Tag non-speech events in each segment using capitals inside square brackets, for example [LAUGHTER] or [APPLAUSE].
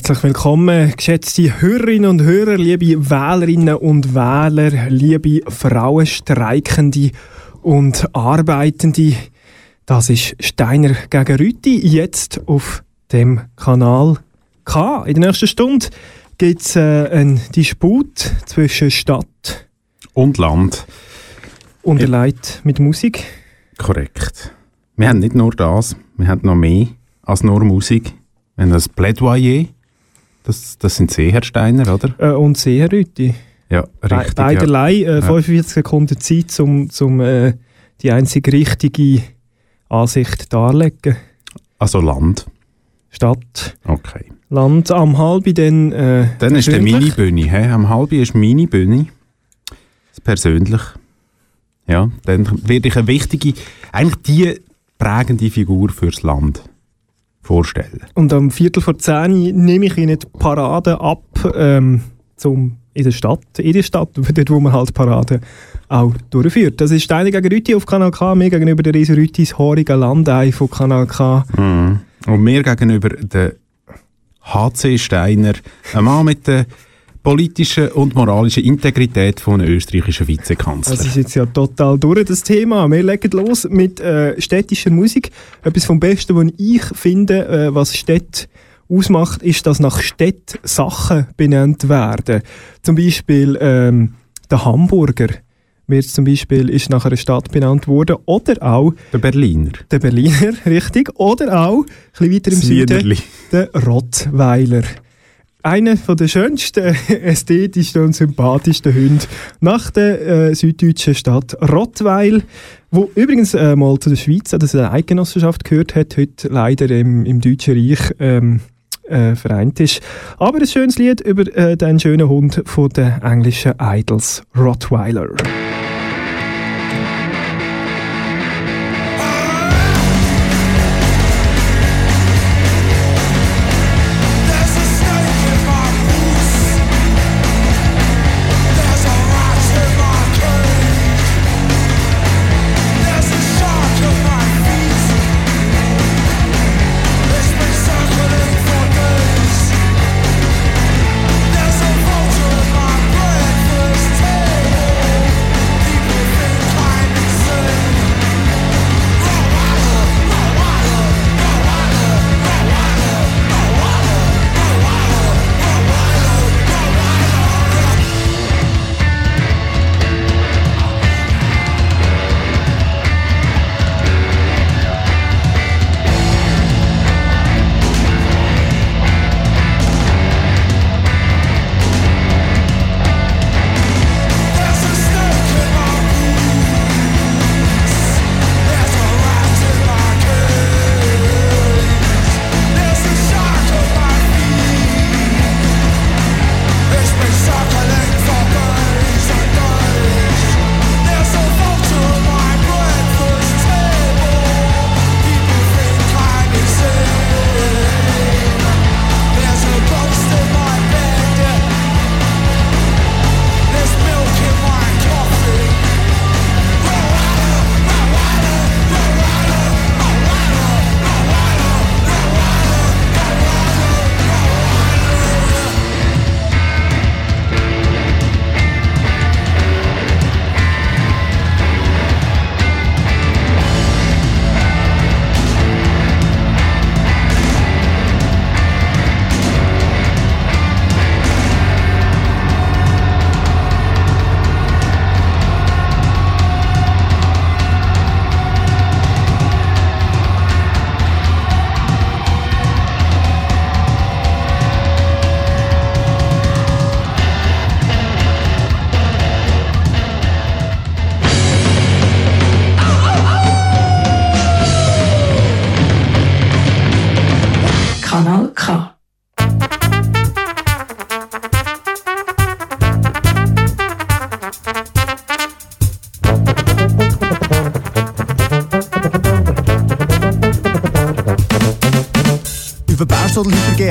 Herzlich willkommen, geschätzte Hörerinnen und Hörer, liebe Wählerinnen und Wähler, liebe Frauenstreikende und Arbeitende. Das ist Steiner gegen Rüti, jetzt auf dem Kanal K. In der nächsten Stunde gibt es äh, einen Disput zwischen Stadt und Land. Unterlegt mit Musik. Korrekt. Wir haben nicht nur das, wir haben noch mehr als nur Musik. Wir haben das Plädoyer, das, das sind Sehersteiner, oder? Äh, und Seherrüti. Ja, richtig. Be beiderlei, ja. äh, 45 Sekunden Zeit, um zum, äh, die einzige richtige Ansicht darzulegen. Also Land. Stadt. Okay. Land am Halbi, dann. Äh, dann ist der Mini-Bühne. Am Halbi ist Mini-Bühne. Persönlich. Ja, dann werde ich eine wichtige, eigentlich die prägende Figur fürs Land vorstellen. Und am Viertel vor zehn nehme ich Ihnen die Parade ab ähm, zum, in der Stadt, in der Stadt, [LAUGHS] dort wo man halt Parade auch durchführt. Das ist Steine gegen Rüti auf Kanal K, mir gegenüber der Riese Rütis Horiger Landei von Kanal K. Mhm. Und mir gegenüber der HC Steiner, ein Mann mit der politische und moralische Integrität von einem österreichischen Vizekanzler. Das ist jetzt ja total durch, das Thema. Wir legen los mit äh, städtischer Musik. Etwas vom Besten, was ich finde, äh, was Städte ausmacht, ist, dass nach Städten Sachen benannt werden. Zum Beispiel ähm, der Hamburger wird zum Beispiel ist nach einer Stadt benannt worden oder auch der Berliner. Der Berliner, [LAUGHS] richtig. Oder auch, ein bisschen weiter im Süden, der Rottweiler einer der schönsten, ästhetischsten und sympathischsten Hunde nach der äh, süddeutschen Stadt Rottweil, wo übrigens äh, mal zu der Schweiz, also der Eidgenossenschaft gehört hat, heute leider im, im Deutschen Reich ähm, äh, vereint ist. Aber ein schönes Lied über äh, den schönen Hund von den englischen Idols, Rottweiler.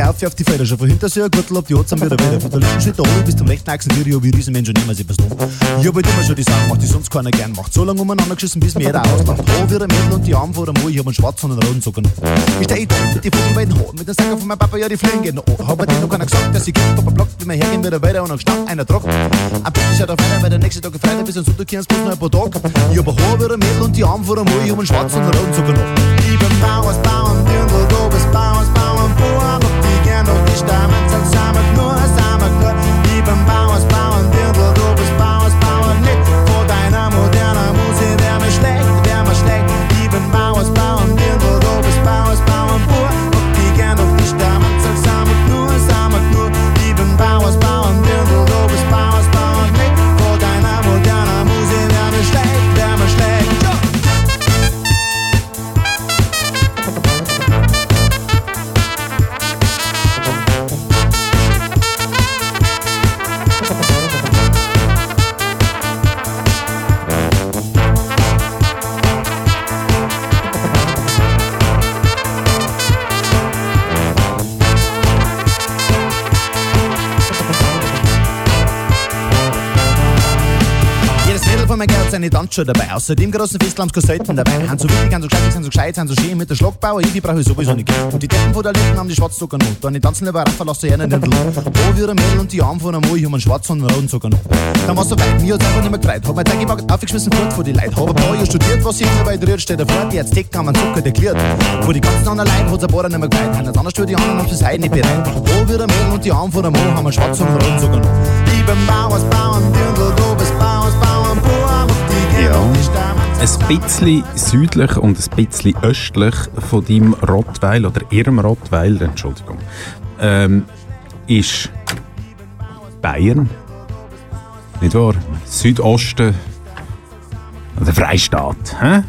Hintergehe auf, die Felder, schon von hinter sehr Gürtel ab die Hotz wieder wieder. Von der linken Schritt oben bis zum rechten Achsen Video, wie Riesenmensch und immer sie dumm. Ich hab halt immer schon die Sachen gemacht, die sonst keiner gern macht. So lange umeinander geschissen, bis mir jeder auslacht. Ho wie ein Mädel und die Arme vor der Mo, ich hab einen schwarzen und einen roten Socken. Ich steh da mit die Vogelweiden hoch, mit den Sacker von meinem Papa, ja, die fliegen gehen. Oh, hab mir noch keiner gesagt, dass ich geht, Papa blockt, wie wir hergehen wieder weiter und dann stand einer drauf. Am besten schaut auf einer, weil der nächste Tag Freitag bis zum Sonntag kehren bloß noch ein paar Tage. Ich hab ein Haar wie ein Mädel und die Arme vor der Mo, ich hab einen schwarzen und einen roten Socken. Ich bin Bauers, Bauern, Dirndl, du bist Bauers, Bauern, Bauern, die vienu, die stammen zum Samen, nur Samen, die beim Bauers, Bauers. Von Geld seine Tanzschuhe dabei. Außerdem großen Festlams selten dabei. Haben so wichtig, haben so gescheit, sind so gescheit, sind so schön mit der Schluckbauer. Ich brauche ich sowieso nicht. Und die Deppen von der Lippen haben die Schwarzzucker noch. Dann die tanzen über Raffa, lass sie einen in den Oh, wie ein Mädel und die Arme von einem Mo, ich hab einen schwarzen und einen roten Zucker noch. Dann war's so weit, mir hat's einfach nicht mehr gefreut. Hab mein Tag gepackt, aufgeschmissen, fort vor die Leute. Hab ein paar Jahre studiert, was hier bei rührt, steht davor. Die Aztek haben einen Zucker dekliert. Vor die ganzen anderen Leuten hat's ein paar nicht mehr gefreut. Haben anders für die anderen, haben sie heute nicht bereit. Oh, wie ein Mädel und die Arme von einem Mo, haben einen schwarzen und einen roten Zucker noch. Ich bin Bauers, Bauern, Dirndl, Ja. Ein bisschen südlich und ein bisschen östlich von deinem Rottweil oder ihrem Rottweil, Entschuldigung, ähm, ist Bayern. Nicht wahr? Südosten, der Freistaat. Hä?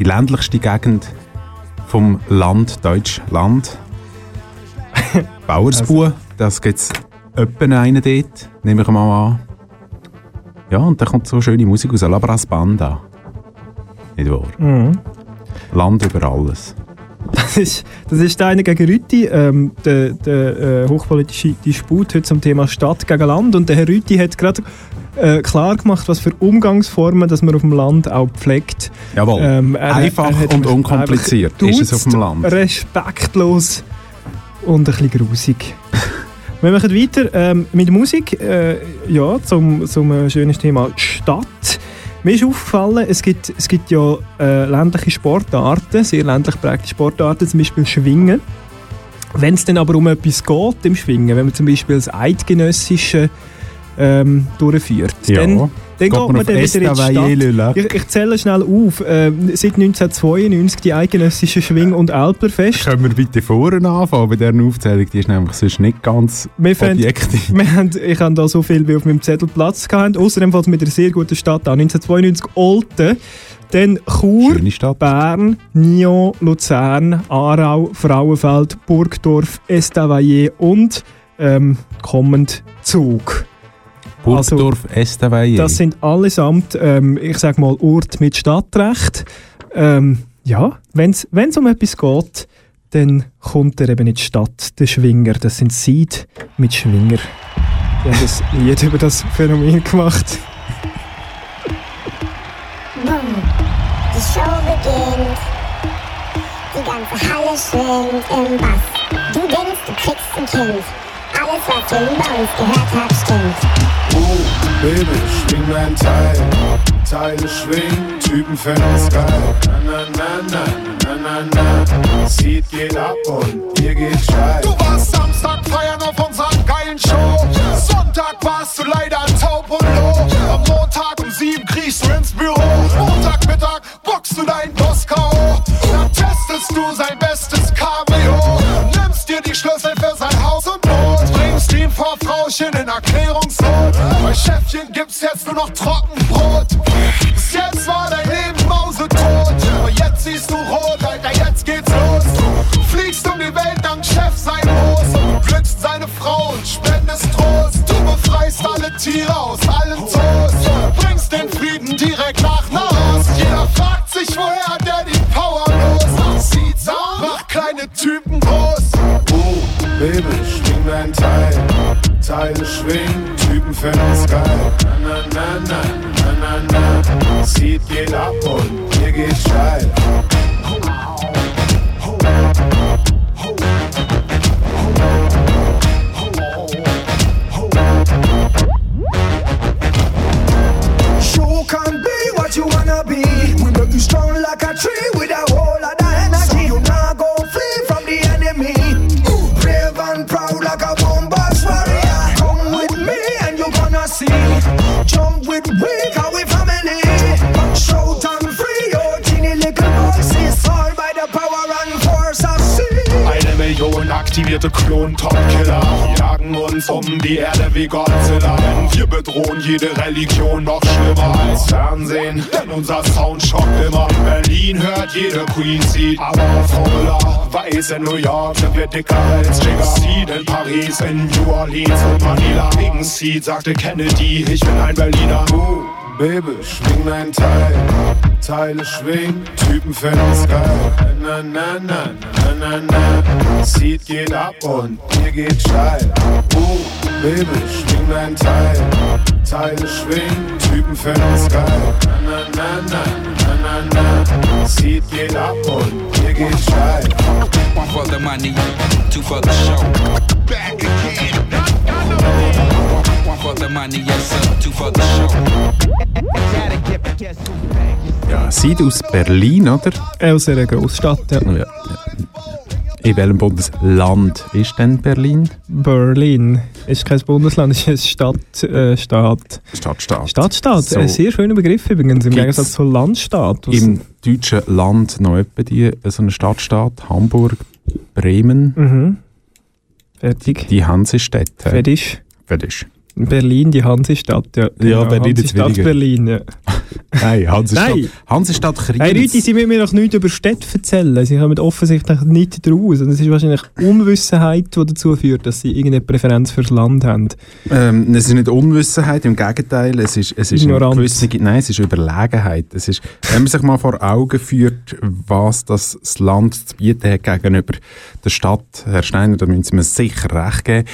Die ländlichste Gegend vom Land Deutschland. [LAUGHS] Bauersbuh, das gibt es etwa einen dort, nehme ich mal an. Ja, und da kommt so schöne Musik aus Labras Banda. Nicht wahr? Land über alles. Das ist, das ist der eine gegen Rütti, ähm, der, der äh, hochpolitische Disput heute zum Thema Stadt gegen Land. Und der Herr Rütti hat gerade äh, klar gemacht, was für Umgangsformen dass man auf dem Land auch pflegt. Jawohl. Ähm, er- Einfach er und unkompliziert ist es auf dem Land. Respektlos und ein bisschen grusig. Wir machen weiter ähm, mit Musik. Äh, ja, zum, zum äh, schönes Thema Stadt. Mir ist aufgefallen, es gibt, es gibt ja äh, ländliche Sportarten, sehr ländlich geprägte Sportarten, zum Beispiel Schwingen. Wenn es dann aber um etwas geht im Schwingen, wenn man zum Beispiel das Eidgenössische ähm, durchführt, Ja. dann, dann geht man man auf dann wieder in die. Stadt. Ich, ich zähle schnell auf. Ähm, seit 1992 die eidgenössische Schwing- und Alperfest. Können wir bitte vorne anfangen? Bei dieser Aufzählung, die ist nämlich sonst nicht ganz Wir objektiv. [LAUGHS] Wir haben, ich habe da so viel wie auf meinem Zettel Platz gehabt. Außerdem fällt es mit einer sehr guten Stadt an. 1992 Olten, dann Chur. Bern, Nyon, Luzern, Aarau, Frauenfeld, Burgdorf, Estavayer und ähm, kommend Zug. Burgdorf, Estavayer. Also, Das sind allesamt, ähm, ich sage mal, Orte mit Stadtrecht. Ähm, ja, wenn es um etwas geht, dann kommt er eben in die Stadt, der Schwinger. Das sind Seed mit Schwinger. Die haben ein Lied über das Phänomen gemacht. Bumm, die Show beginnt. Die ganze Halle schwingt im Bass. Du denkst, du kriegst ein Kind. Alles, was Jim bei uns gehört hat, stimmt. Baby, schwing dein Teil. Teile schwingen, Typen finden's geil. Na, na, na, na, na, na, na. Seed geht ab und ihr geht steil. Du warst Samstag feiern auf unserer geilen Show. Sonntag warst du leider taub und low. Am Montag um sieben kriegst du ins Büro. Montagmittag boxst du deinen Boss K.O. Dann testest du sein bestes Chefchen gibt's jetzt nur noch Trockenbrot. Na. Seed geht ab und mir uns um die Erde wie Godzilla. Denn wir bedrohen jede Religion noch schlimmer als Fernsehen. Denn unser Sound schockt immer. Berlin hört jede Queen Seed, aber Formula weiß in New York sind wir dicker als Jigger. Seed in Paris, in New Orleans und Manila. Wegen Seed sagte Kennedy, ich bin ein Berliner. Uh, Baby, schwing dein Teil. Teile schwingen, Typen finden's geil. Na, na, na, na, na, na. Seed geht ab und mir geht steil. Uh, Baby, schwing dein Teil. Teile schwingen, Typen finden's geil. Na, na, na, na, na, na. Seed geht ab und mir geht steil. One for the money, two for the show. Back again. Ja, seid aus Berlin, oder? Aus einer Großstadt, ja. Ja. In welchem Bundesland ist denn Berlin? Berlin. Ist kein Bundesland, ist eine Stadt, äh, Staat. Stadtstaat. Stadtstaat, So. ein sehr schöner Begriff übrigens, im Gibt's Gegensatz zu Landstaat. Im deutschen Land noch etwa die, so eine Stadtstaat, Hamburg, Bremen, Mhm. Fertig. die Hansestädte. Fertig. Fertig. Berlin, die Hansestadt, ja. Ja, Berlin Hansestadt weniger. Berlin, ja. [LAUGHS] Nein, Hansestadt. Nein. Hansestadt Kriens. Hey Leute, Sie müssen mir noch nichts über Städte erzählen. Sie kommen offensichtlich nicht draus. Und es ist wahrscheinlich Unwissenheit, die dazu führt, dass Sie irgendeine Präferenz fürs Land haben. Ähm, es ist nicht Unwissenheit, im Gegenteil, es ist, es ist Ignoranz. gewisse, nein, es ist Überlegenheit. Es ist, wenn man sich mal vor Augen führt, was das, das Land zu bieten hat gegenüber der Stadt, Herr Steiner, da müssen Sie mir sicher recht geben,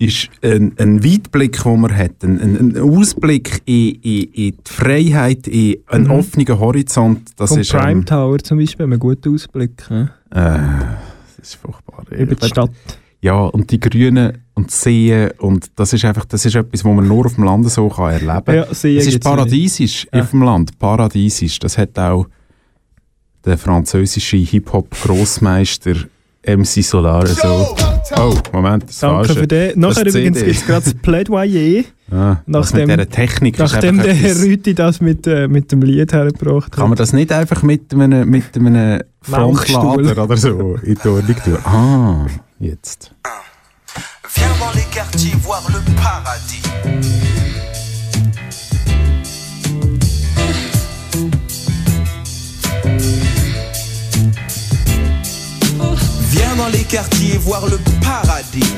ist ein, ein Weitblick, den man hat, ein, ein, ein Ausblick in, in, in die Freiheit, in einen Mhm. offenen Horizont, das Vom ist, Prime ähm, Tower zum Beispiel einen guten Ausblick. Ja? äh, das ist furchtbar. Über die Stadt. Ja, und die Grünen und die Seen und das ist einfach, das ist etwas, was man nur auf dem Land so kann erleben kann. Ja, es ist paradiesisch Ja. auf dem Land, paradiesisch. Das hat auch der französische Hip-Hop-Grossmeister MC Solar so. Oh, Moment, das Danke Falsche. für den. Nachher Das übrigens gibt es gerade das Plädoyer, [LAUGHS] Ah, Nachdem- mit dieser Technik nachdem der Herr etwas- Rüti das mit, äh, mit dem Lied hergebracht Kann man das nicht einfach mit einem, mit einem. Frontlader oder so in die Ordnung tun? Ah, jetzt. Viens dans les quartiers voir le paradis. Dans les quartiers voir le paradis.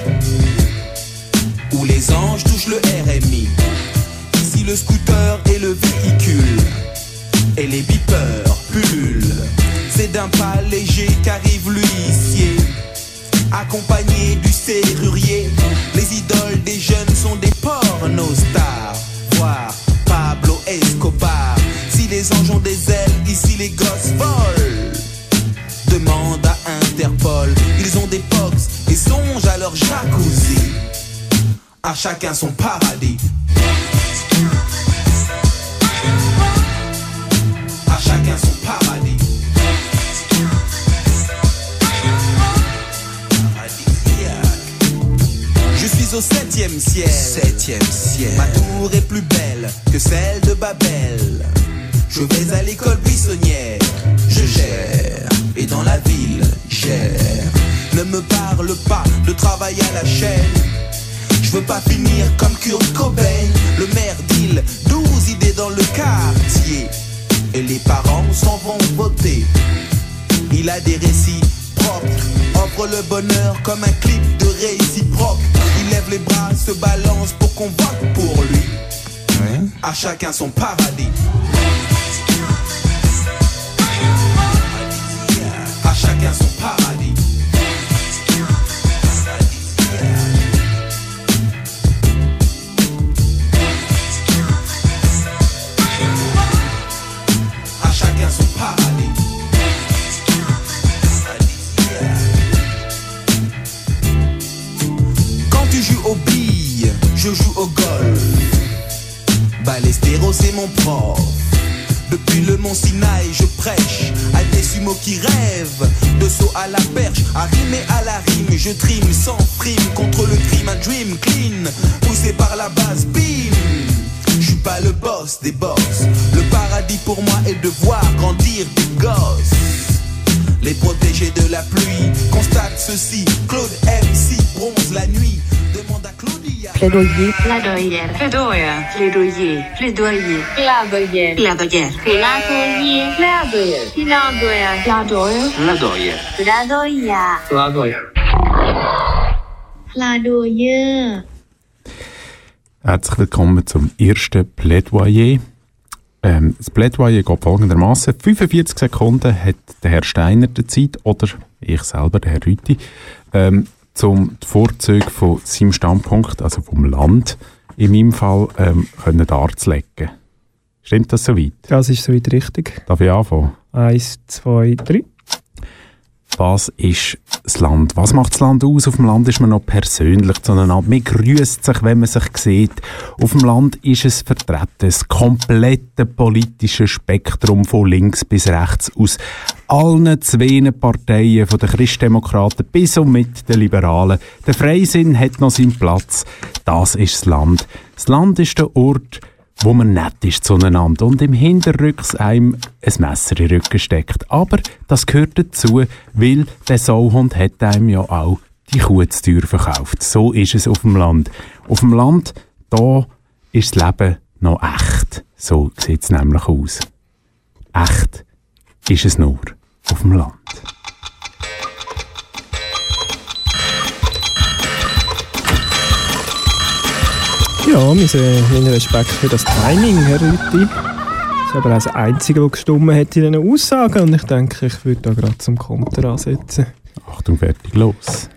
Où les anges touchent le RMI. Ici le scooter et le véhicule. Et les beepers pullulent. C'est d'un pas léger qu'arrive l'huissier accompagné du serrurier. Les idoles des jeunes sont des pornostars. Voir Pablo Escobar. Si les anges ont des ailes, ici les gosses volent. Interpol, ils ont des box et songent à leur jacuzzi. À chacun son paradis. À chacun son paradis. Je suis au septième ciel. Septième ciel. Ma tour est plus belle que celle de Babel. Je vais à l'école buissonnière. Je gère. Et dans la ville, gère. Ne me parle pas de travail à la chaîne. Je veux pas finir comme Kurt Cobain. Le maire d'île, 12 idées dans le quartier. Et les parents s'en vont voter. Il a des récits propres, offre le bonheur comme un clip de réciproque. Il lève les bras, se balance pour qu'on vote pour lui. À chacun son paradis. à chacun son paradis. À chacun son paradis. Quand tu joues aux billes, je joue au golf. Balestero, c'est mon pro Je trime sans frime contre le crime, un dream clean, poussé par la base, bim. Je suis pas le boss des boss. Le paradis pour moi est de voir grandir des gosses. Les protégés de la pluie constatent ceci. Claude MC bronze la nuit. Demande à Claudia. Plaidoyer. Plaidoyer. Plaidoyer. Plaidoyer. Plaidoyer. Plaidoyer. Plaidoyer. Plaidoyer. Plaidoyer. Plaidoyer. Plaidoyer. Plaidoyer. Plaidoyer. Plaidoyer. Herzlich willkommen zum ersten Plädoyer. Ähm, das Plädoyer geht folgendermaßen: 45 Sekunden hat der Herr Steiner die Zeit, oder ich selber, der Herr Rüti, ähm, zum die Vorzüge von seinem Standpunkt, also vom Land, in meinem Fall, ähm, können darzulegen. Stimmt das soweit? Das ist soweit richtig. Darf ich anfangen? Eins, zwei, drei. Was ist das Land? Was macht das Land aus? Auf dem Land ist man noch persönlich zueinander. Man grüßt sich, wenn man sich sieht. Auf dem Land ist es vertreten, das komplette politische Spektrum von links bis rechts aus allen zwei Parteien, von den Christdemokraten bis und mit den Liberalen. Der Freisinn hat noch seinen Platz. Das ist das Land. Das Land ist der Ort, wo man nett ist zueinander und im Hinterrücks einem ein Messer in den Rücken steckt. Aber das gehört dazu, weil der Sauhund hat einem ja auch die Kuh zur Tür verkauft. So ist es auf dem Land. Auf dem Land, da ist das Leben noch echt. So sieht es nämlich aus. Echt ist es nur auf dem Land. Ja, meinen Respekt für das Timing, Herr Rütti. Das ist aber auch das Einzige, was gestummen hat in diesen Aussagen. Und ich denke, ich würde da gerade zum Konter ansetzen. Achtung, fertig, los.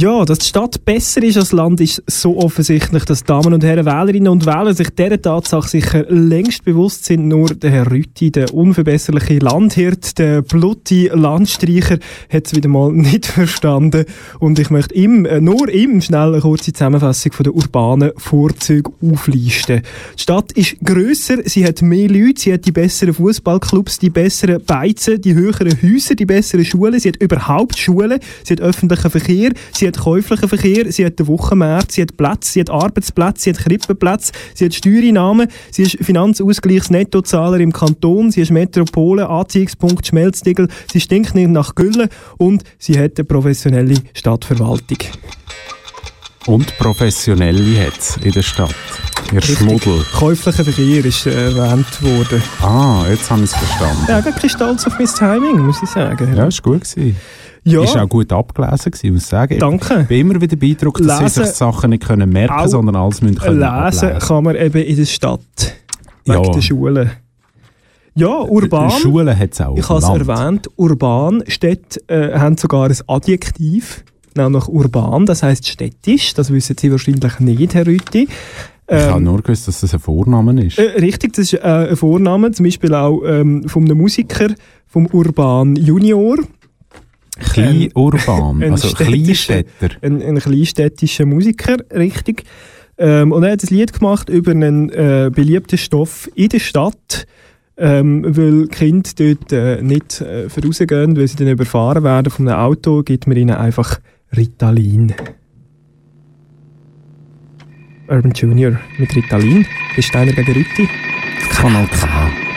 Ja, dass die Stadt besser ist als Land, ist so offensichtlich, dass Damen und Herren Wählerinnen und Wähler sich dieser Tatsache sicher längst bewusst sind. Nur der Herr Rütti, der unverbesserliche Landhirt, der blutige Landstreicher, hat es wieder mal [LAUGHS] nicht verstanden. Und ich möchte ihm, äh, nur ihm schnell eine kurze Zusammenfassung von der urbanen Vorzüge auflisten. Die Stadt ist grösser, sie hat mehr Leute, sie hat die besseren Fußballclubs, die besseren Beizen, die höheren Häuser, die besseren Schulen, sie hat überhaupt Schulen, sie hat öffentlichen Verkehr, sie hat käuflichen Verkehr, sie hat den Wochenmarkt, sie hat Plätze, sie hat Arbeitsplätze, sie hat Krippenplätze, sie hat Steuereinnahmen, sie ist Finanzausgleichsnettozahler im Kanton, sie ist Metropole, Anziehungspunkt Schmelztiegel, sie stinkt nicht nach Gülle und sie hat eine professionelle Stadtverwaltung. Und professionelle hat es in der Stadt. Ihr Richtig. Schmuddel. Käuflicher Verkehr ist äh, erwähnt worden. Ah, jetzt habe ich es verstanden. Ja, gar kein Stolz auf mein Timing, muss ich sagen. Ja, ist gut gewesen. Ja. Ist auch gut abgelesen gewesen, muss ich sagen. Danke. Ich bin immer wieder beeindruckt, dass Lesen- sie sich Sachen nicht können merken Auch sondern alles müssen können Lesen ablesen. kann man eben in der Stadt. Wegen Ja. der Schule. Ja, urban. Schulen hat es auch. Ich habe es erwähnt, urban, Städte äh, haben sogar ein Adjektiv, nämlich urban, das heißt städtisch, das wissen Sie wahrscheinlich nicht, Herr Rütti. Ich habe Ähm, nur gewusst, dass das ein Vornamen ist. äh, richtig, das ist äh, ein Vorname, zum Beispiel auch ähm, von einem Musiker, vom Urban Junior. Klein urban, [LAUGHS] ein also Kleinstädter. Ein, ein kleinstädtischer Musiker, richtig. Ähm, und er hat ein Lied gemacht über einen äh, beliebten Stoff in der Stadt, ähm, weil Kinder dort äh, nicht äh, vorausgehen, weil sie dann überfahren werden von einem Auto, gibt man ihnen einfach Ritalin. Urban Junior mit Ritalin. Ist Steiner gegen Rütti. Kanal K.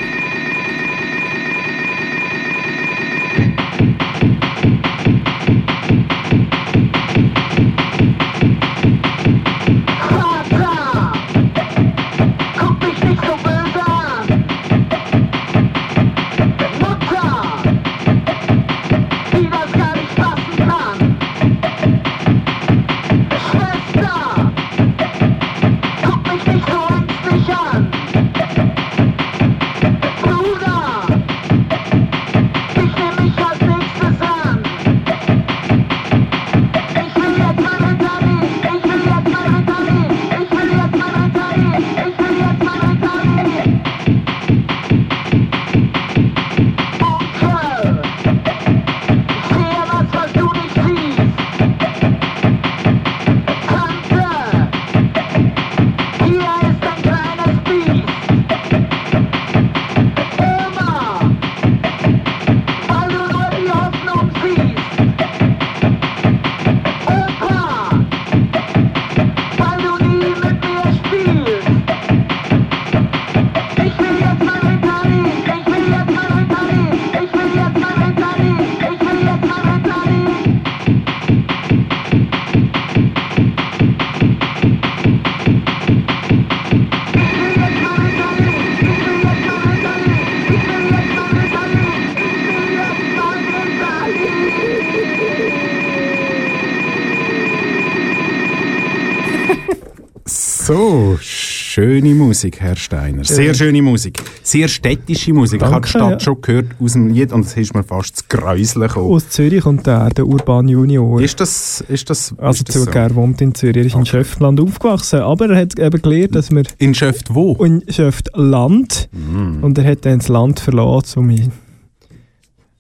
Musik, Herr Steiner. Sehr schöne Musik. Sehr städtische Musik. Danke, ich habe die Stadt ja. schon gehört aus dem Lied und es ist mir fast zu gräuselig. Aus Zürich kommt der, der Urban Junior. Ist das, ist das Also ist zugegeben, er wohnt in Zürich. Er ist okay. in Schöftland aufgewachsen, aber er hat eben gelernt, dass wir... In Schöft wo? In Schöftland. Mm. Und er hat dann das Land verlassen, um in,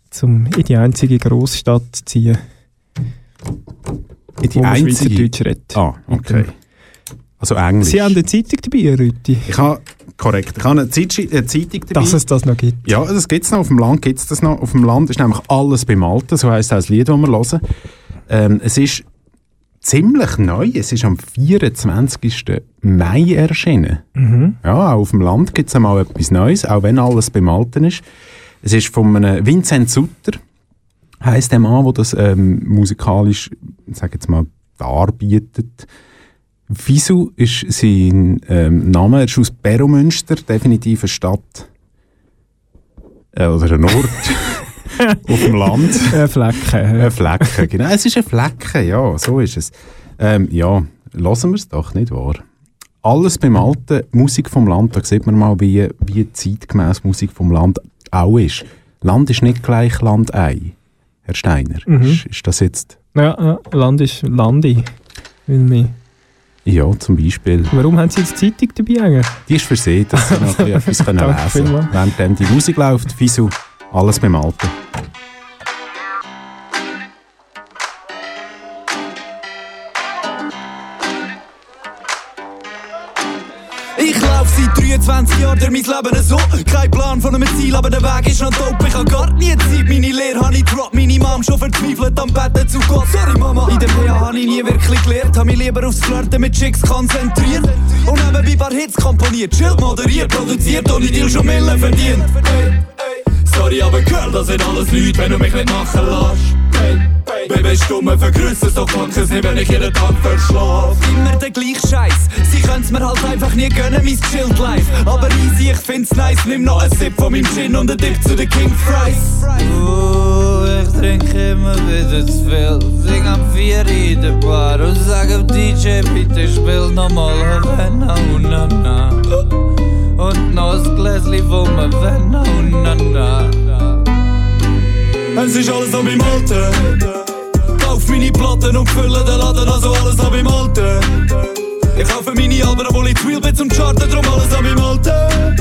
zum, in die einzige Großstadt zu ziehen. In die wo einzige? Schweizerdeutsch redet. Ah, okay. Also Englisch. Sie haben eine Zeitung dabei, Rüti? Ich habe, korrekt, ich habe eine, Zeitung, eine Zeitung dabei. Dass es das noch gibt? Ja, das gibt es noch. Auf dem Land gibt es das noch. Auf dem Land ist nämlich alles beim Alten, so heisst das Lied, das wir hören. Ähm, es ist ziemlich neu. Es ist am 24. Mai erschienen. Mhm. Ja, auch auf dem Land gibt es einmal etwas Neues, auch wenn alles beim Alten ist. Es ist von einem Vincent Sutter, heisst der Mann, der das ähm, musikalisch, sag jetzt mal, darbietet. Wieso ist sein ähm, Name? Er ist aus Beromünster, definitiv eine Stadt äh, oder ein Ort [LAUGHS] auf dem Land. Ein Flecken. Ein Flecken, genau. Es ist ein Flecken, ja, so ist es. Ähm, ja, lassen wir es doch, nicht wahr? Alles beim Alten, Musik vom Land, da sieht man mal, wie, wie zeitgemäß Musik vom Land auch ist. Land ist nicht gleich Landei, Herr Steiner. Mhm. Ist, ist, das jetzt... Ja, ja, Land ist Landi, will mich ja, zum Beispiel. Warum haben Sie jetzt Zeitung dabei eigentlich? Die ist für Sie, dass Sie noch [LAUGHS] etwas können lesen können. Während die Musik läuft, Fisu, alles beim Alten. 23 Jahren durch mein Leben so. Kein Plan von einem Ziel, aber der Weg ist noch dope. Ich hab gar nie Zeit, meine Lehre hab ich drop. Meine Mom schon verzweifelt am Betten zu Gott. Sorry Mama, in der PH hab ich nie wirklich gelernt. Hab mich lieber aufs Flirten mit Chicks konzentriert. Und nebenbei paar Hits komponiert, chillt, moderiert, produziert und ich Deal schon Millen verdient. Hey. Sorry, aber Girl, das sind alles Leute, wenn du mich nicht machen lässt. Baby, stumme vergrößern, doch pack es nicht, wenn ich jeden Tag verschlaf. Immer der gleiche Scheiß. Sie können's mir halt einfach nie gönnen, mein chilled life. Aber easy, ich find's nice. Nimm noch einen Sip von meinem Gin und ein Dip zu den King Fries. Oh, ich trinke immer wieder zu viel. Sing am Vier in der Bar und sag dem DJ, bitte spiel nochmal Havana, una, na. Und noch ein Gläschen von Havana, una, na. Es ist alles noch beim Alten kauf meine Platten und fülle den Laden, also alles ab im Alten. Ich kaufe meine Alben, obwohl ich zu real bin zum Charten, drum alles ab im Alten.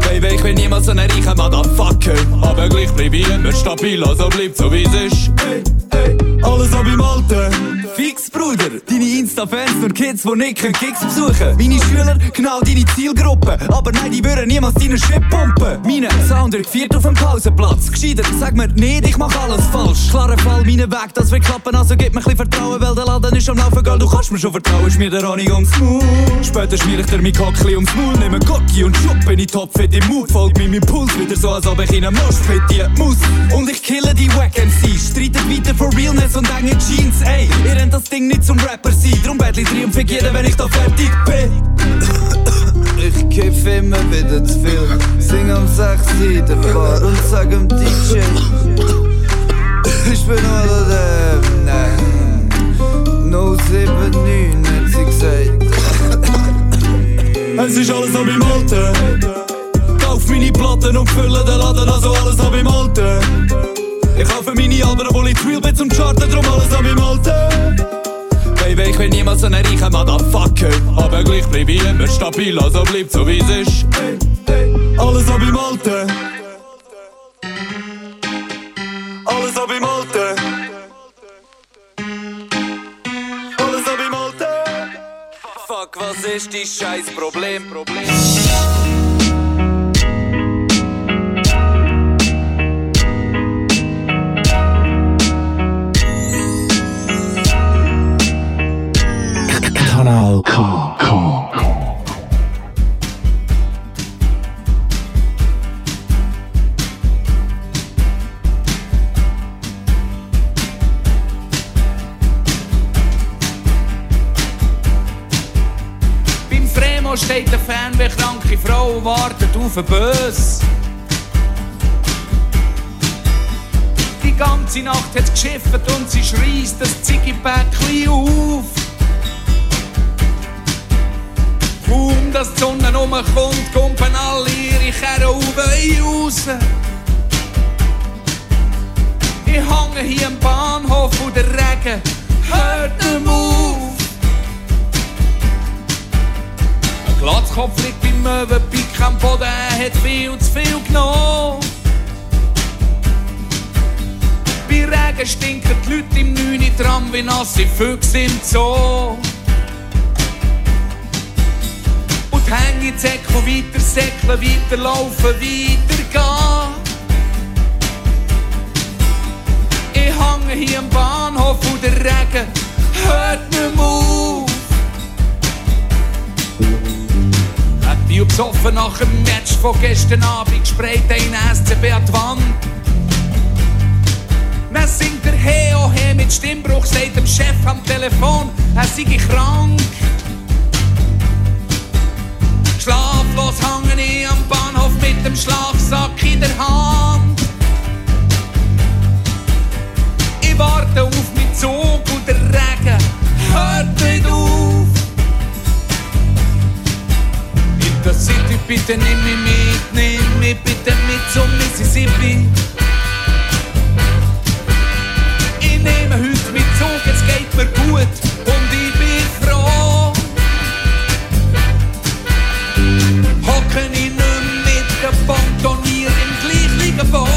Baby, ich bin niemals so ein reicher Motherfucker. Aber gleich bleib ich immer stabil, also bleib so wie es ist. Hey, hey, alles ab im Alten. Fix, Bruder, deine Insta-Fans, nur Kids, die nicht Gigs besuchen Meine Schüler, genau deine Zielgruppe. Aber nein, die würden niemals deinen Shit pumpen. Meine Sounder viert auf dem Pausenplatz. Gescheiter, sag mir nicht, ich mach alles falsch. Klarer Fall, meinen Weg, das wird klappen, also gib mir ein Vertrauen, weil der Laden ist am Laufen, Girl, du kannst mir schon vertrauen, schmier der Honig ums Maul. Später schmier ich dir mein Cockli ums Maul, nehme Gocki und Schub, bin ich topfit im Mut, folg mir mein Puls, wieder so, als ob ich in einem Moshpit die muss. Und ich kille die Wack MCs, streitet weiter for Realness und enge Jeans, ey, ihr nennt das Ding nicht zum Rapper sein. Drum ich triumphiert jeder, wenn ich da fertig bin. Ich kiff immer wieder zu viel. Sing am 6 in der Bar und sag dem DJ. Ich bin oder der. Nein. No 79 hat sie gesagt. Es ist alles noch beim Alten. Kauf meine Platten und fülle den Laden, also alles noch beim Alten. Ich kaufe meine Alben, obwohl ich real bin zum Charten, drum alles noch beim Alten. Baby, ich bin niemals ein reicher Motherfucker. Aber gleich bleib ich immer stabil, also bleib so wie es ist. Alles ab im Alten. Alles ab im Alten. Alles ab im Alten. Fuck, was ist dein scheiß Problem? Problem. Kanal K. K. Beim Fremo steht eine fernwehkranke Frau und wartet auf einen Bös. Die ganze Nacht hat es geschifft und sie schreit das Ziggy-Päckchen auf. Kaum, dass die Sonne rumkommt, kommen alle ihre Kerren raus. Ich hänge hier am Bahnhof und der Regen hört nicht auf. Ein Glatzkopf liegt beim Möwenpick am Boden, er hat viel zu viel genommen. Bei Regen stinken die Leute im 9. Tram wie nasse Füchse im Zoo. Die Hängezäcke weiter säckeln, weiterlaufen, weitergehen. Ich hänge hier am Bahnhof und der Regen hört nicht mehr auf. Hat die besoffen nach dem Match von gestern Abend gesprayt ein SCB an die Wand. Dann singt er He, oh He mit Stimmbruch, sagt dem Chef am Telefon, er sei krank. Schlaflos hange ich am Bahnhof mit dem Schlafsack in der Hand. Ich warte auf meinen Zug und der Regen hört nicht auf. In der City bitte nimm mich mit, nimm mich bitte mit zum Mississippi. Ich nehme heute mit Zug, es geht mir gut und ich bin im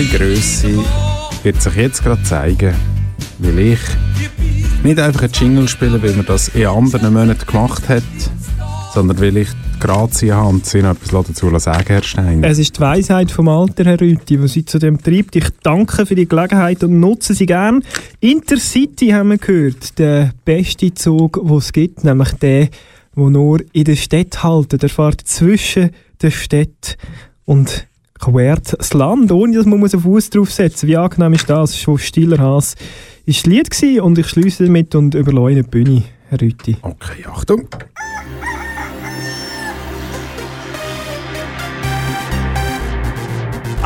Wahre Grösse wird sich jetzt gerade zeigen, weil ich nicht einfach einen Jingle spiele, weil man das in anderen Monaten gemacht hat, sondern weil ich die Grazie habe und Sie noch etwas dazu sagen, Herr Stein. Es ist die Weisheit vom Alter, Herr Rüthi, die Sie zu dem treibt. Ich danke für die Gelegenheit und nutze sie gern. Intercity haben wir gehört, der beste Zug, den es gibt, nämlich der, der nur in der Stadt haltet. Er fährt zwischen der Stadt und quert das Land, ohne dass man einen Fuß draufsetzen muss. Wie angenehm ist das? Schon stiller Hass ist das Lied und ich schließe damit und überlasse die Bühne, Herr Rüthi. Okay, Achtung.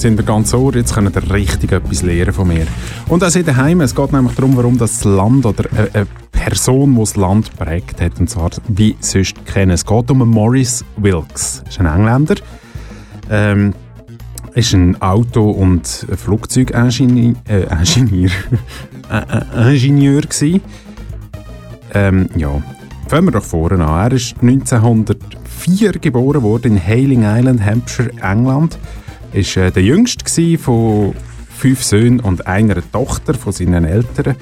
sind wir ganz ohr, jetzt könnt ihr richtig etwas lernen von mir. Und auch daheim, es geht nämlich darum, warum das Land oder eine Person, die das Land prägt hat, und zwar wie sonst kennen. Es geht um Morris Wilkes, ist ein Engländer, ähm, ist ein Auto- und Flugzeugingenieur äh, Ingenieur, [LAUGHS] äh, Ingenieur gewesen. Ähm, ja, fangen wir doch vorne an. Er ist 1904 geboren worden in Hailing Island, Hampshire, England. Ist äh, der jüngste von fünf Söhnen und einer Tochter von seinen Eltern.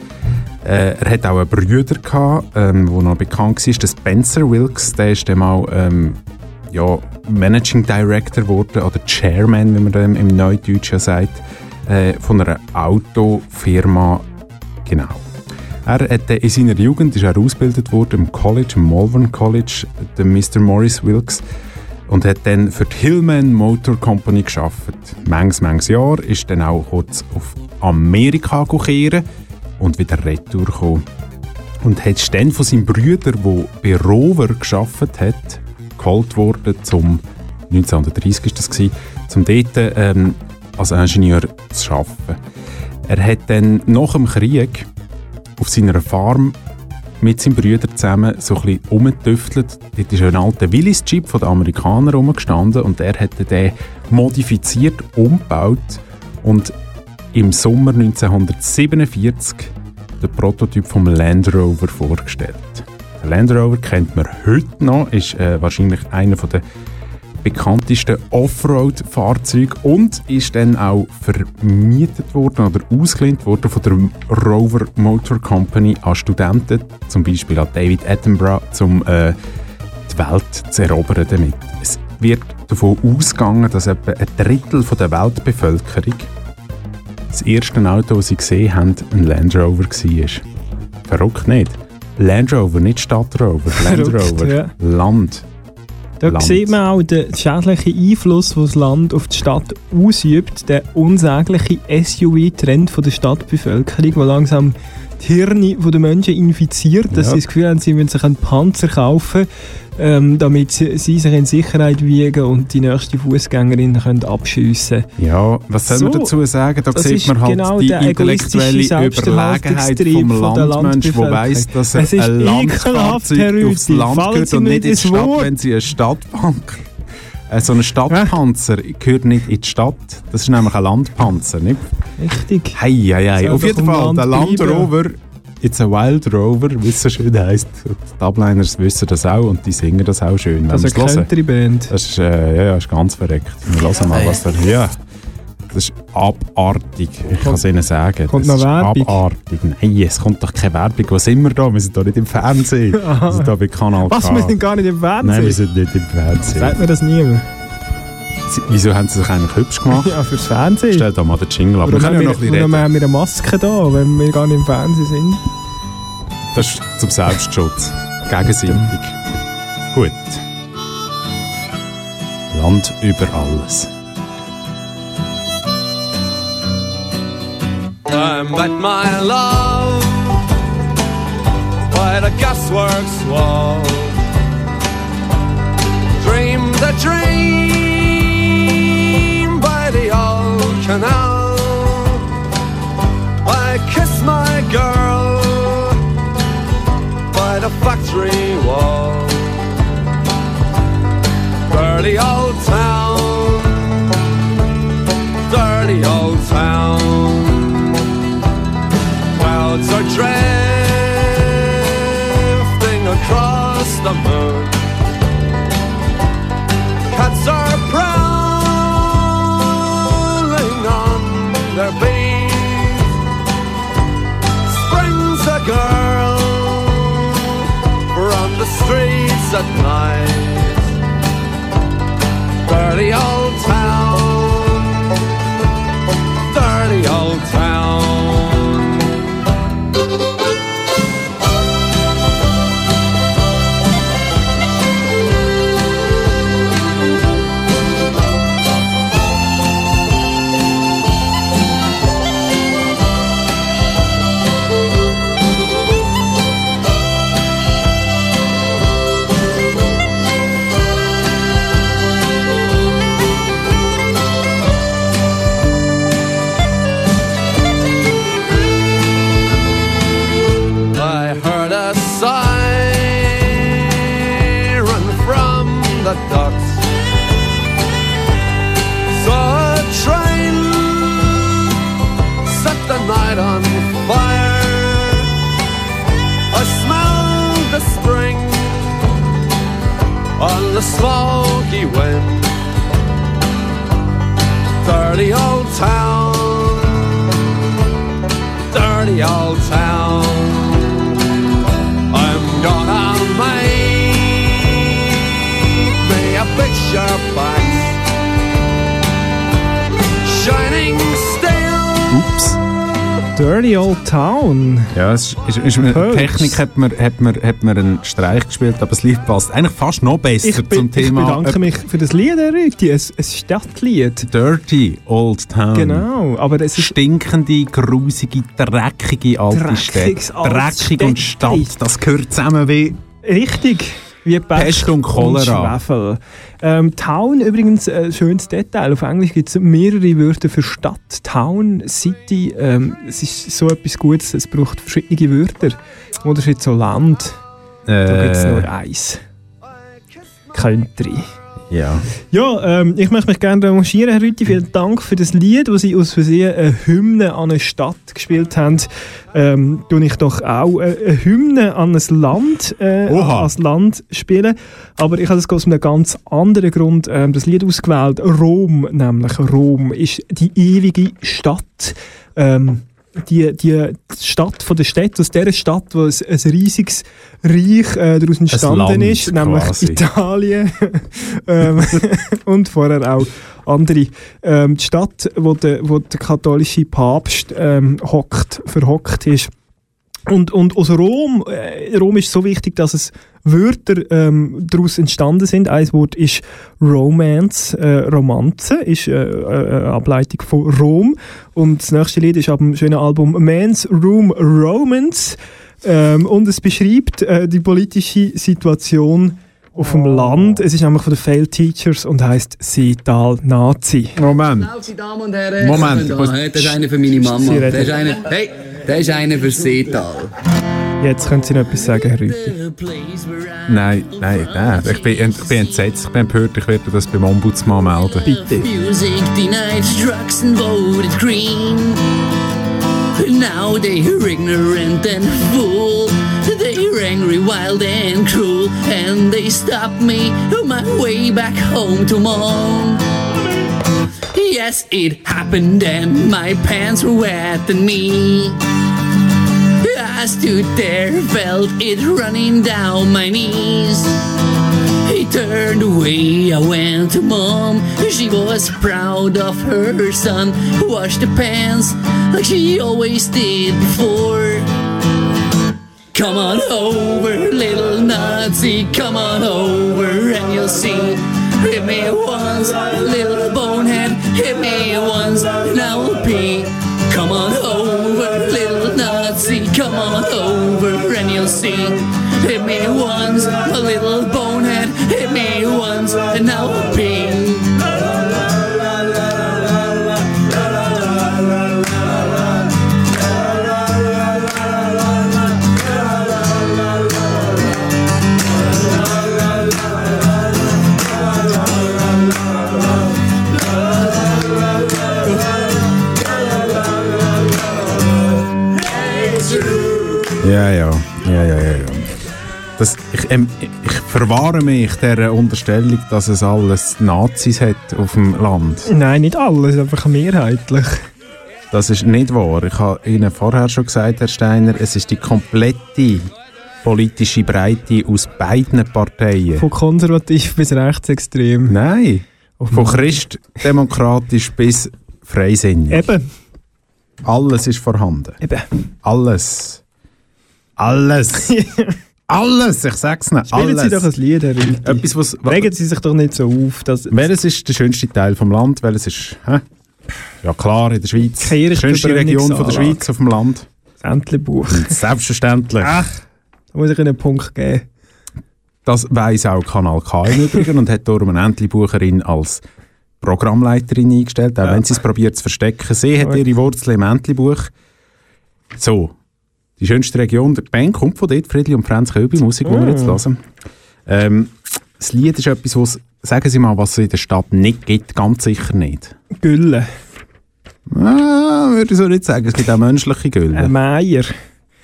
Äh, er hat auch einen Bruder gehabt, ähm, wo noch bekannt war, der Spencer Wilkes. Der ist dann mal ähm, ja, Managing Director geworden oder Chairman, wie man dem im Neudeutsch ja sagt, äh, von einer Autofirma. Genau. Er hat in seiner Jugend ist er ausgebildet worden im College, im Malvern College, der Mr. Morris Wilkes und hat dann für die Hillman Motor Company geschafft. Manches, manches Jahr ist dann auch kurz auf Amerika gekehren und wieder retour gekommen. Und hat dann von seinem Bruder, der bei Rover geschafft hat, geholt worden, zum 1930 ist das gewesen, zum dort ähm, als Ingenieur zu arbeiten. Er hat dann nach dem Krieg auf seiner Farm mit seinem Brüder zusammen so ein bisschen rumgetüftelt. Dort ist ein alter Willys-Jeep von den Amerikanern rumgestanden und er hat den modifiziert, umgebaut und im Sommer 1947 den Prototyp vom Land Rover vorgestellt. Der Land Rover kennt man heute noch, ist äh, wahrscheinlich einer der bekanntesten Offroad-Fahrzeuge und ist dann auch vermietet worden oder ausgelehnt worden von der Rover Motor Company an Studenten, zum Beispiel an David Attenborough, um äh, die Welt zu erobern damit. Es wird davon ausgegangen, dass etwa ein Drittel von der Weltbevölkerung das erste Auto, das sie gesehen haben, ein Land Rover war. Verrückt nicht? Land Rover, nicht Stadtrover. Land Rover. Ja. Land. Da Land. sieht man auch den schädlichen Einfluss, den das Land auf die Stadt ausübt. Der unsägliche SUV-Trend der Stadtbevölkerung, der langsam die Hirne der Menschen infiziert, dass ja. sie das Gefühl haben, sie müssen sich einen Panzer kaufen ähm, damit sie, sie, sich in Sicherheit wiegen und die nächste Fußgängerin können abschiessen Ja, was soll so, man dazu sagen? Da sieht man halt genau die intellektuelle Überlegenheit vom Landmensch, der weiss, dass er ein Landfahrzeug aufs Land gehört und nicht in die Stadt, wenn sie eine Stadtbank äh, so ein Stadtpanzer gehört nicht in die Stadt. Das ist nämlich ein Landpanzer, nicht? Richtig. Hei, hei, hei. Auf jeden Fall, der Land Rover It's a Wild Rover, wie es so schön heisst. Die Dubliners wissen das auch und die singen das auch schön. Das ist eine Country-Band. Das ist, äh, ja, ja, ist ganz verreckt. Wir hören mal, was da... Ja, das ist abartig. Ich kann es Ihnen sagen. Kommt das noch Werbung? abartig. Nein, es kommt doch keine Werbung. Wo sind wir da? Wir sind doch nicht im Fernsehen. [LAUGHS] wir sind da bei Kanal Was, wir sind gar nicht im Fernsehen? Nein, wir sind nicht im Fernsehen. Sagt mir das niemand? Wieso haben sie sich eigentlich hübsch gemacht? [LAUGHS] ja, fürs Fernsehen. Stell da mal den Jingle ab. Wir können ja noch ein bisschen reden. haben wir eine Maske da, wenn wir gar nicht im Fernsehen sind? Das ist zum Selbstschutz. Gegenseitig. Gut. Land über alles. I met my love by the gasworks wall. Dream the dream by the old canal. I kiss my girl by the factory wall. Dirty old town, are drifting across the moon. Cats are prowling on their beat. Spring's a girl from the streets at night. Dirty old Old Town. Ja, es ist, ist, ist. Technik hat man, hat, man, hat man einen Streich gespielt, aber das Lied passt eigentlich fast noch besser Ich, zum bin, ich Thema bedanke mich für das Lied, Rüti. Ein, ein Stadtlied. Dirty Old Town. Genau, aber es ist... Stinkende, grusige, dreckige alte Dreckiges altes Dreckig und. Stadt, das gehört zusammen wie... Richtig. Wie Pech Pest und Cholera. Schwefel. Ähm, Town übrigens, ein schönes Detail. Auf Englisch gibt es mehrere Wörter für Stadt. Town, City. Ähm, es ist so etwas Gutes, es braucht verschiedene Wörter. Oder ist jetzt so Land. Da gibt es Äh. nur eins. Country. Ja. Ja, ähm, ich möchte mich gerne revanchieren, Herr Rütti. Vielen Dank für das Lied, das Sie aus Versehen eine Hymne an eine Stadt gespielt haben. Ähm, tue ich doch auch eine, eine Hymne an ein Land, äh, als Land spielen. Aber ich habe das aus einem ganz anderen Grund ähm, das Lied ausgewählt. Rom, nämlich Rom, ist die ewige Stadt. Ähm, die, die Stadt von der Stadt, aus dieser Stadt, wo ein, ein riesiges Reich äh, daraus entstanden ist, nämlich quasi. Italien [LAUGHS] ähm, [LAUGHS] und vorher auch andere. Ähm, die Stadt, wo der, wo der katholische Papst ähm, hockt, verhockt ist. Und, und aus Rom, äh, Rom ist so wichtig, dass es Wörter ähm, daraus entstanden sind. Ein Wort ist Romance, äh, Romanze, ist äh, äh, Ableitung von Rom. Und das nächste Lied ist ab dem schönen Album Man's Room Romance. Ähm, und es beschreibt äh, die politische Situation auf dem Land. Es ist nämlich von den Failed Teachers und heißt Seetal Nazi. Moment. Herren. Moment, Das ist einer für meine Mama. Das ist einer, hey, das ist einer für Seetal. Jetzt können Sie noch etwas sagen, Herr Rüthi. Nein, nein, nein. Ich bin, ich bin entsetzt, ich bin empört, ich werde das beim Ombudsmann melden. Bitte. Music denied drugs and voted green. Now they're ignorant and fool. They're angry, wild and cruel. And they stop me on my way back home to mom. Yes, it happened and my pants were wet and me. I stood there, felt it running down my knees. He turned away, I went to mom. She was proud of her son, who washed the pants like she always did before. Come on over, little Nazi, come on over and you'll see. Hit me once, little bonehead, hit me once, and I'll pee. Come on over, little Nazi, come on over and you'll see. Hit me once, a little bonehead, Ja, ja, ja, ja, ja. Das, ich, ähm, ich verwahre mich der Unterstellung, dass es alles Nazis hat auf dem Land. Nein, nicht alles, einfach mehrheitlich. Das ist nicht wahr. Ich habe Ihnen vorher schon gesagt, Herr Steiner, es ist die komplette politische Breite aus beiden Parteien. Von konservativ bis rechtsextrem. Nein. Von christdemokratisch bis freisinnig. Eben. Alles ist vorhanden. Eben. Alles. Alles. [LAUGHS] Alles, ich sag's nicht. Spielen alles. Sie doch ein Lied, Herr. Etwas, was, Regen Sie sich doch nicht so auf. Dass Welches ist der schönste Teil vom Land? Welches ist, hä? Ja klar, in der Schweiz. Die schönste Region von der Schweiz auf dem Land. Das Entlebuch. [LAUGHS] Selbstverständlich. Ach, da muss ich Ihnen einen Punkt geben. Das weiss auch Kanal K im Übrigen und hat darum eine Entlebucherin als Programmleiterin eingestellt, auch wenn sie es probiert zu verstecken. Sie hat ihre Wurzeln im Entlebuch. So, die schönste Region, der Band kommt von dort, Friedli und Franz Köbi, Musik, die wir jetzt Oh. hören. Ähm, das Lied ist etwas, was, sagen Sie mal, was es in der Stadt nicht gibt, ganz sicher nicht. Gülle. Ah, würde ich so nicht sagen, es gibt auch menschliche Gülle. Ein Meier.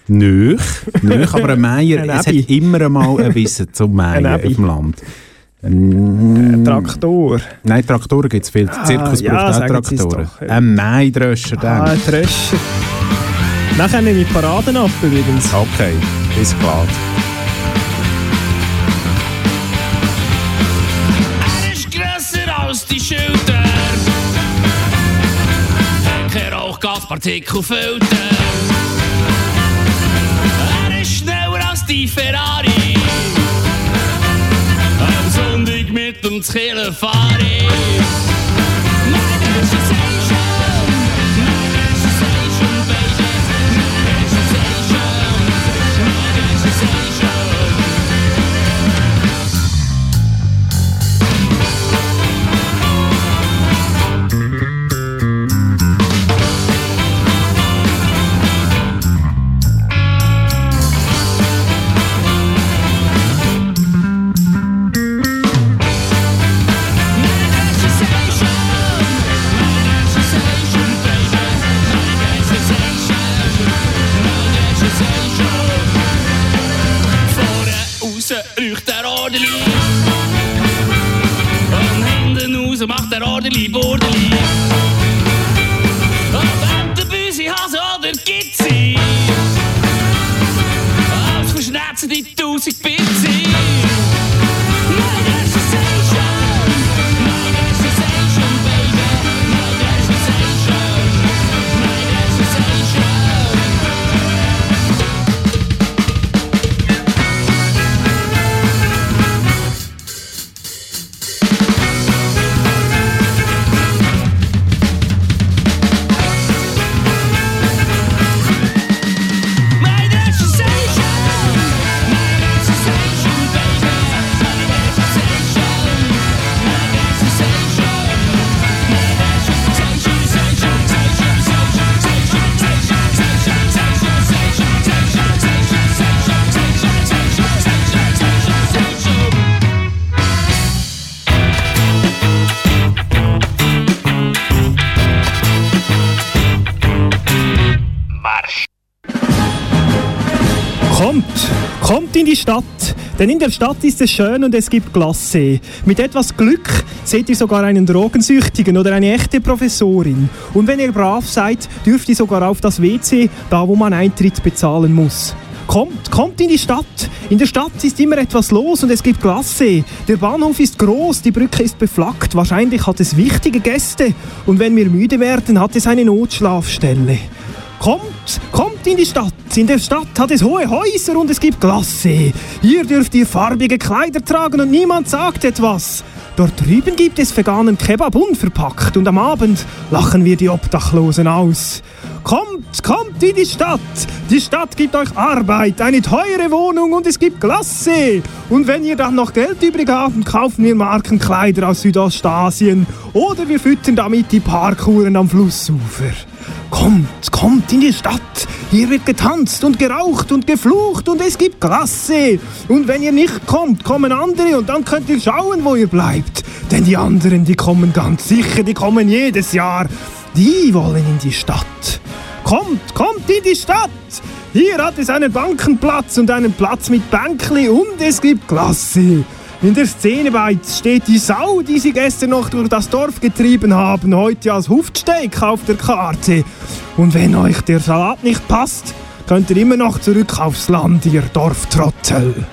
Nöch, nöch, aber ein Meier, Ein es hat immer einmal ein [LAUGHS] Wissen zum Ein Meier auf dem Land. Mm, Traktor. Nein, Traktoren gibt es viel. Ah, Zirkus ja, braucht auch Traktoren. Ein Maidröscher dann. Ah, Tröscher. Nachher nehme ich Paraden ab übrigens. Okay, ist klar. Er ist grösser als die Schulter. Kein Rauchgaspartikelfilter. Er ist schneller als die Ferrari. Am Sonntag mit dem Skille fahre ich. Meine Sensation, meine delibor Stadt, denn in der Stadt ist es schön und es gibt Glasse. Mit etwas Glück seht ihr sogar einen Drogensüchtigen oder eine echte Professorin. Und wenn ihr brav seid, dürft ihr sogar auf das WC, da wo man Eintritt bezahlen muss. Kommt, kommt in die Stadt. In der Stadt ist immer etwas los und es gibt Glasse. Der Bahnhof ist groß, die Brücke ist beflaggt. Wahrscheinlich hat es wichtige Gäste. Und wenn wir müde werden, hat es eine Notschlafstelle. Kommt, kommt in die Stadt. In der Stadt hat es hohe Häuser und es gibt Glasse. Hier dürft ihr farbige Kleider tragen und niemand sagt etwas. Dort drüben gibt es veganen Kebab unverpackt und am Abend lachen wir die Obdachlosen aus. Kommt, kommt in die Stadt. Die Stadt gibt euch Arbeit, eine teure Wohnung und es gibt Glasse. Und wenn ihr dann noch Geld übrig habt, kaufen wir Markenkleider aus Südostasien oder wir füttern damit die Parkuhren am Flussufer. Kommt, kommt in die Stadt. Hier wird getanzt und geraucht und geflucht und es gibt Klasse. Und wenn ihr nicht kommt, kommen andere und dann könnt ihr schauen, wo ihr bleibt. Denn die anderen, die kommen ganz sicher, die kommen jedes Jahr. Die wollen in die Stadt. Kommt, kommt in die Stadt. Hier hat es einen Bankenplatz und einen Platz mit Bänkli und es gibt Klasse. In der Szenebeiz steht die Sau, die sie gestern noch durch das Dorf getrieben haben, heute als Huftsteak auf der Karte. Und wenn euch der Salat nicht passt, könnt ihr immer noch zurück aufs Land, ihr Dorftrottel.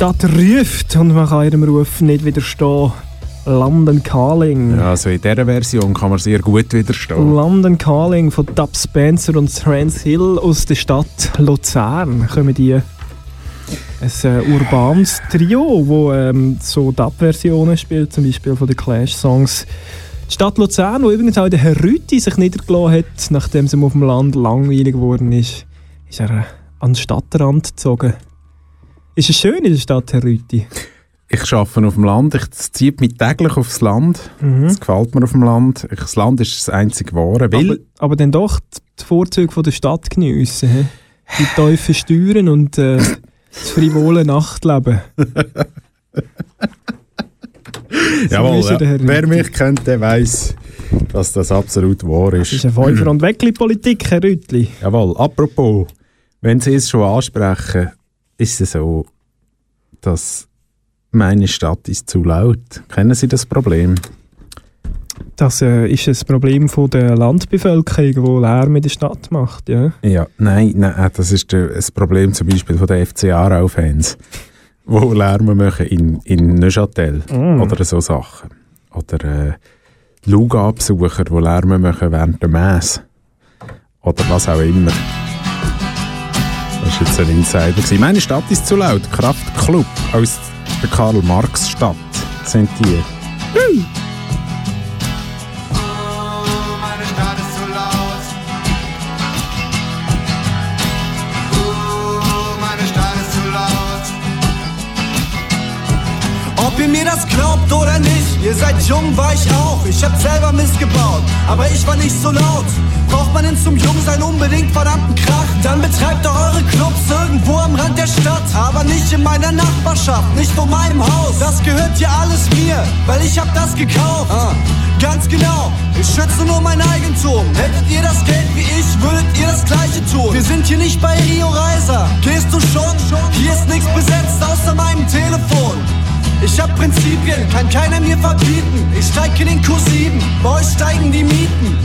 Stadt ruft und man kann ihrem Ruf nicht widerstehen. London Calling. Ja, also in dieser Version kann man sehr gut widerstehen. London Calling von Dub Spencer und Trans Hill aus der Stadt Luzern kommen die. Ein äh, urbanes Trio, das ähm, so Dub-Versionen spielt, zum Beispiel von den Clash-Songs. Die Stadt Luzern, wo übrigens auch der Herr Rüti sich niedergelassen hat, nachdem es ihm auf dem Land langweilig geworden ist, ist er äh, an den Stadtrand gezogen. Ist es schön in der Stadt, Herr Rüti? Ich arbeite auf dem Land, ich ziehe mich täglich aufs Land. Mhm. Das gefällt mir auf dem Land. Ich, das Land ist das einzige Wahre. Aber, aber dann doch die Vorzüge von der Stadt geniessen. he? Die tiefen Steuern und äh, das frivole Nachtleben. [LAUGHS] Jawohl, er, der ja. Wer Rüthi. mich kennt, der weiß, dass das absolut wahr ist. Das ist eine Fünfer- und Weckli-Politik, Herr Rütli. Jawohl, apropos, wenn Sie es schon ansprechen, ist es so, dass meine Stadt ist zu laut. Kennen Sie das Problem? Das äh, ist ein Problem von der Landbevölkerung, die Lärm in der Stadt macht. Ja? Ja, nein, nein, das ist der, ein Problem zum Beispiel von den FC Aarau-Fans, [LAUGHS] die Lärm machen in, in Neuchâtel Mm. oder so Sachen. Oder äh, Luga-Besucher, die Lärm machen während der Messe. Oder was auch immer. War jetzt ein Insider. Meine Stadt ist zu laut. Kraftclub aus der Karl-Marx-Stadt sind die. Das glaubt oder nicht, ihr seid jung, war ich auch. Ich hab selber Mist gebaut, aber ich war nicht so laut. Braucht man denn zum Jungsein unbedingt verdammten Krach? Dann betreibt doch eure Clubs irgendwo am Rand der Stadt. Aber nicht in meiner Nachbarschaft, nicht vor meinem Haus. Das gehört ja alles mir, weil ich hab das gekauft. Ah, ganz genau, ich schütze nur mein Eigentum. Hättet ihr das Geld wie ich, würdet ihr das gleiche tun. Wir sind hier nicht bei Rio Reiser. Gehst du schon? Hier ist nichts besetzt außer meinem Telefon. Ich hab Prinzipien, kann keiner mir verbieten. Ich steig in den Q7, bei euch steigen die Mieten.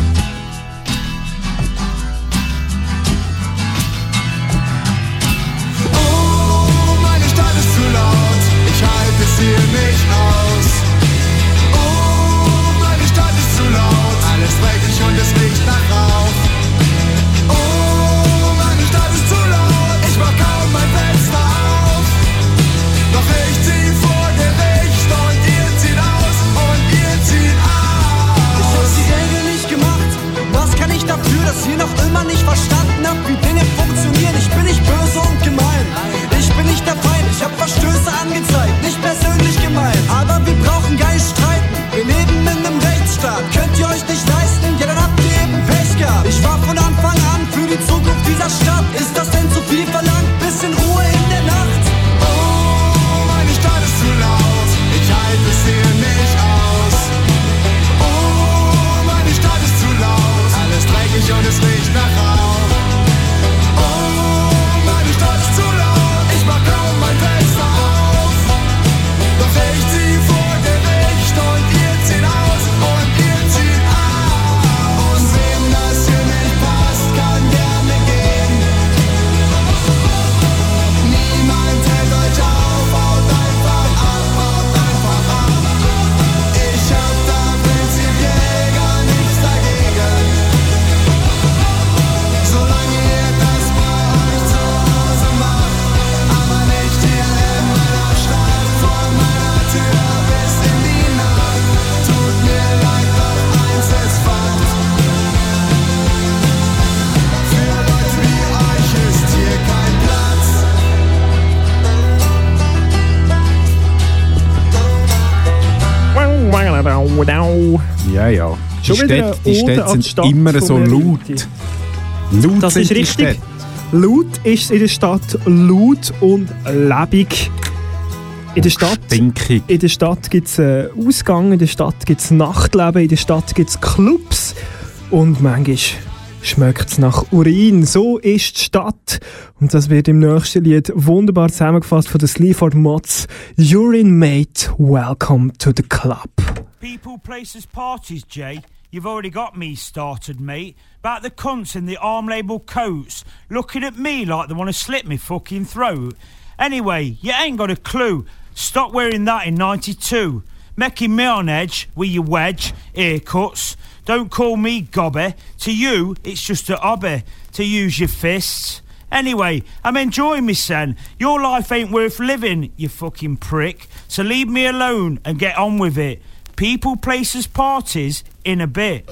Oh, meine Stadt ist zu laut. Ich halte es hier nicht aus. Oh, meine Stadt ist zu laut. Alles dreckig und es riecht nach Rauch. Dass ihr noch immer nicht verstanden habt, wie Dinge funktionieren? Ich bin nicht böse und gemein. Ich bin nicht der Feind. Ich hab Verstöße angezeigt, nicht persönlich gemeint. Aber wir brauchen nicht streiten. Wir leben in einem Rechtsstaat. Könnt ihr euch nicht leisten? Ja, dann habt ihr eben Pech gehabt. Ich war von Anfang an für die Zukunft dieser Stadt. Ist das denn zu viel verlangt? Die Schon wieder Städte, die Städte die sind Stadt immer so der laut. Laut Das sind ist die richtig. Städte. Laut ist in der Stadt laut und lebendig. In der Stadt, Stinkig. in der Stadt gibt es äh, Ausgang, in der Stadt gibt es Nachtleben, in der Stadt gibt es Clubs und manchmal schmeckt es nach Urin. So ist die Stadt. Und das wird im nächsten Lied wunderbar zusammengefasst von den Sleaford Mods. Urine Mate, welcome to the club. People, places, parties, Jay. You've already got me started, mate. About the cunts in the arm label coats, looking at me like they want to slit me fucking throat. Anyway, you ain't got a clue. Stop wearing that in 92. Making me on edge with your wedge, haircuts. Don't call me gobby. To you, it's just a hobby to use your fists. Anyway, I'm enjoying me, son. Your life ain't worth living, you fucking prick. So leave me alone and get on with it. People, places, parties in a bit.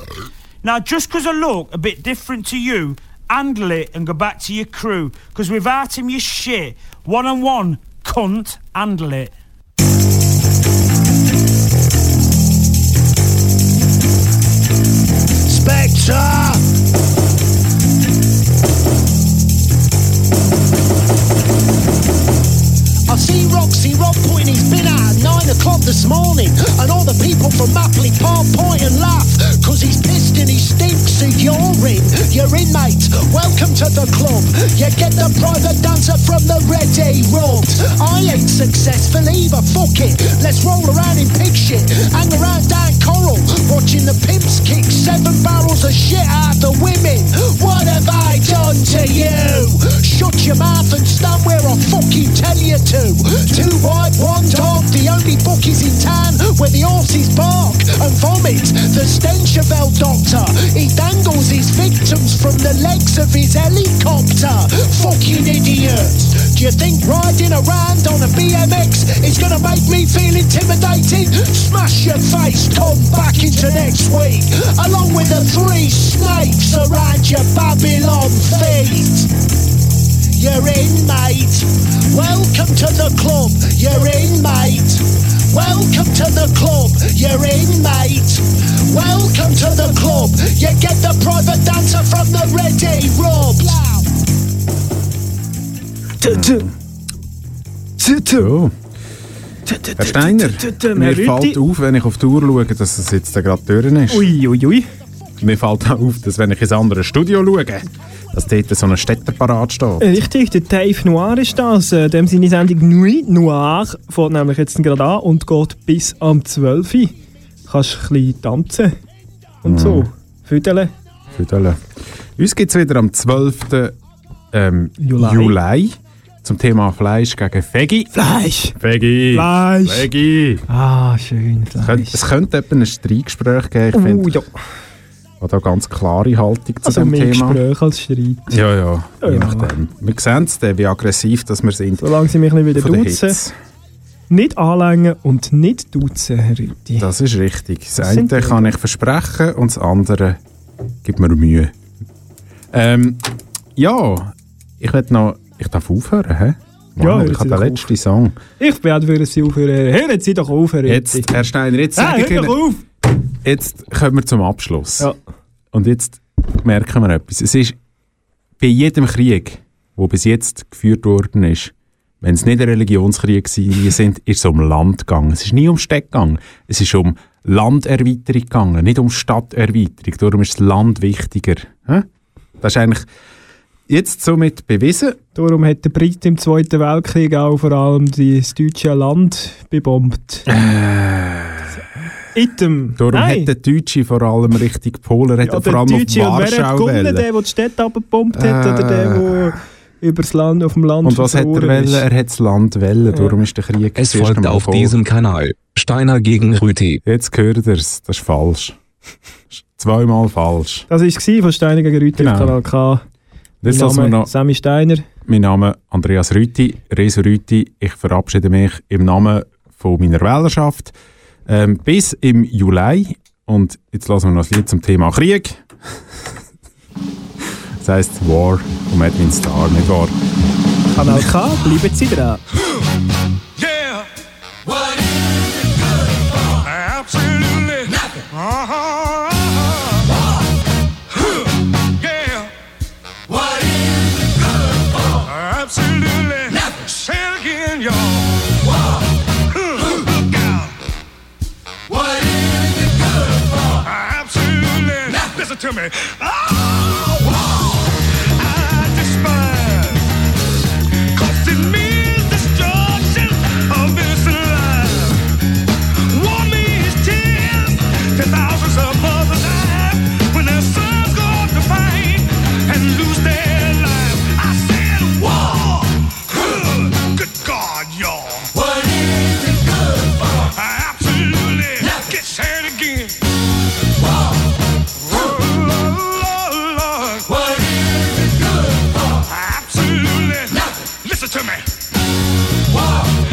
Now, just 'cause I look a bit different to you, handle it and go back to your crew. 'Cause without him, you're shit. One on one, cunt, handle it. Spectre! See Roxy Rob putting his bin out at 9 o'clock this morning, and all the people from Mapley Park point and laugh, cause he's pissed and he stinks. You're in. You're in, mate. Welcome to the club. You get the private dancer from the ready rubbed. I ain't successful either, fuck it. Let's roll around in pig shit, hang around down Coral, watching the pimps kick seven barrels of shit out the women. What have I done to you? Shut your mouth and stand where I fucking tell you to. Two white, one dog, the only bookies in town where the horses bark and vomit. The stench of El Doctor. He dangles his victims from the legs of his helicopter. Fucking idiot. Do you think riding around on a BMX is gonna make me feel intimidated? Smash your face, come back into next week. Along with the three snakes around your Babylon feet. You're in, mate. Welcome to the club. You're in, mate. Welcome to the club. You're in, mate. Welcome to the club. You get the private dancer from the ready rub. So. Herr Steiner, mir fällt auf, wenn ich auf die Uhr schaue, dass es jetzt gerade durch ist. Ui, ui, ui. Mir fällt auch auf, dass wenn ich ins andere Studio schaue, dass dort so ein Städter parat steht. Richtig, der Dave Noir ist das. Äh, Dem seine Sendung Nuit Noir fährt nämlich jetzt gerade an und geht bis am 12 Uhr. Kannst ein bisschen tanzen und so. Füdeln. Füdeln. Uns gibt es wieder am 12. Ähm, Juli. Juli. zum Thema Fleisch gegen Veggie. Fleisch! Veggie! Fleisch! Veggie! Ah, schön. Es könnte, es könnte etwa ein Streitgespräch geben, ich Oh, finde. ja. Hat auch ganz klare Haltung zu Also dem mehr Thema. Gespräch als Streit. Ja, ja, Ja, je ja. nachdem. Wir sehen es, dann, wie aggressiv dass wir sind. Solange sie mich nicht wieder duzen. Nicht anlängen und nicht duzen, Herr Rütti. Das ist richtig. Das Das eine kann ich versprechen und das andere gibt mir Mühe. Ähm, ja, ich will noch... Ich darf aufhören, hä? Ja, Wow, hören ich habe den letzten Song. Ich bin auch für Sie aufhören. Hören Sie doch auf, Herr Rütti. Jetzt, Herr Steiner, jetzt Ah, sage ich Ihnen... auf! Jetzt kommen wir zum Abschluss. Ja. Und jetzt merken wir etwas. Es ist bei jedem Krieg, der bis jetzt geführt worden ist, wenn es nicht ein Religionskrieg sind, ist es um Land gegangen. Es ist nie um Städte gegangen. Es ist um Landerweiterung gegangen, nicht um Stadterweiterung. Darum ist das Land wichtiger. Das ist eigentlich jetzt somit bewiesen. Darum hat der Brit im Zweiten Weltkrieg auch vor allem das deutsche Land bebombt. Item. Darum Nein. hat der Deutsche vor allem Richtung Polen, hat Ja, er vor allem der auf Deutsche. Und wer hat Warschau gewonnen? Der, der die Städte abgebombt hat oder der, der übers Land, auf dem Land Und was hat er wollen? Er hat das Land wollen. Darum ist der Krieg Es das folgt auf vor. diesem Kanal Steiner gegen Rüti. Jetzt hört ihr es. Das ist falsch. Das ist Zweimal falsch. Das war von Steiner gegen Rüti Genau. auf Kanal K. Jetzt Mein lassen wir Name noch Sammy Steiner. mein Name Andreas Rüti, Reso Rüti. Ich verabschiede mich im Namen von meiner Wählerschaft ähm, bis im Juli. Und jetzt lassen wir noch ein Lied zum Thema Krieg. [LAUGHS] das heisst War von Edwin Starr, nicht wahr? Kanal K, bleiben Sie dran. Yeah. What is it good for? Absolutely nothing. Uh-huh. Huh. it to me. Oh, oh, I despise it means destruction of innocent lives. War means tears to thousands of mothers' eyes when their sons go to fight and lose their lives. I said, War! Huh. Good God, y'all. What is it good for? I absolutely. Nothing. Get sad again. Listen to me. One.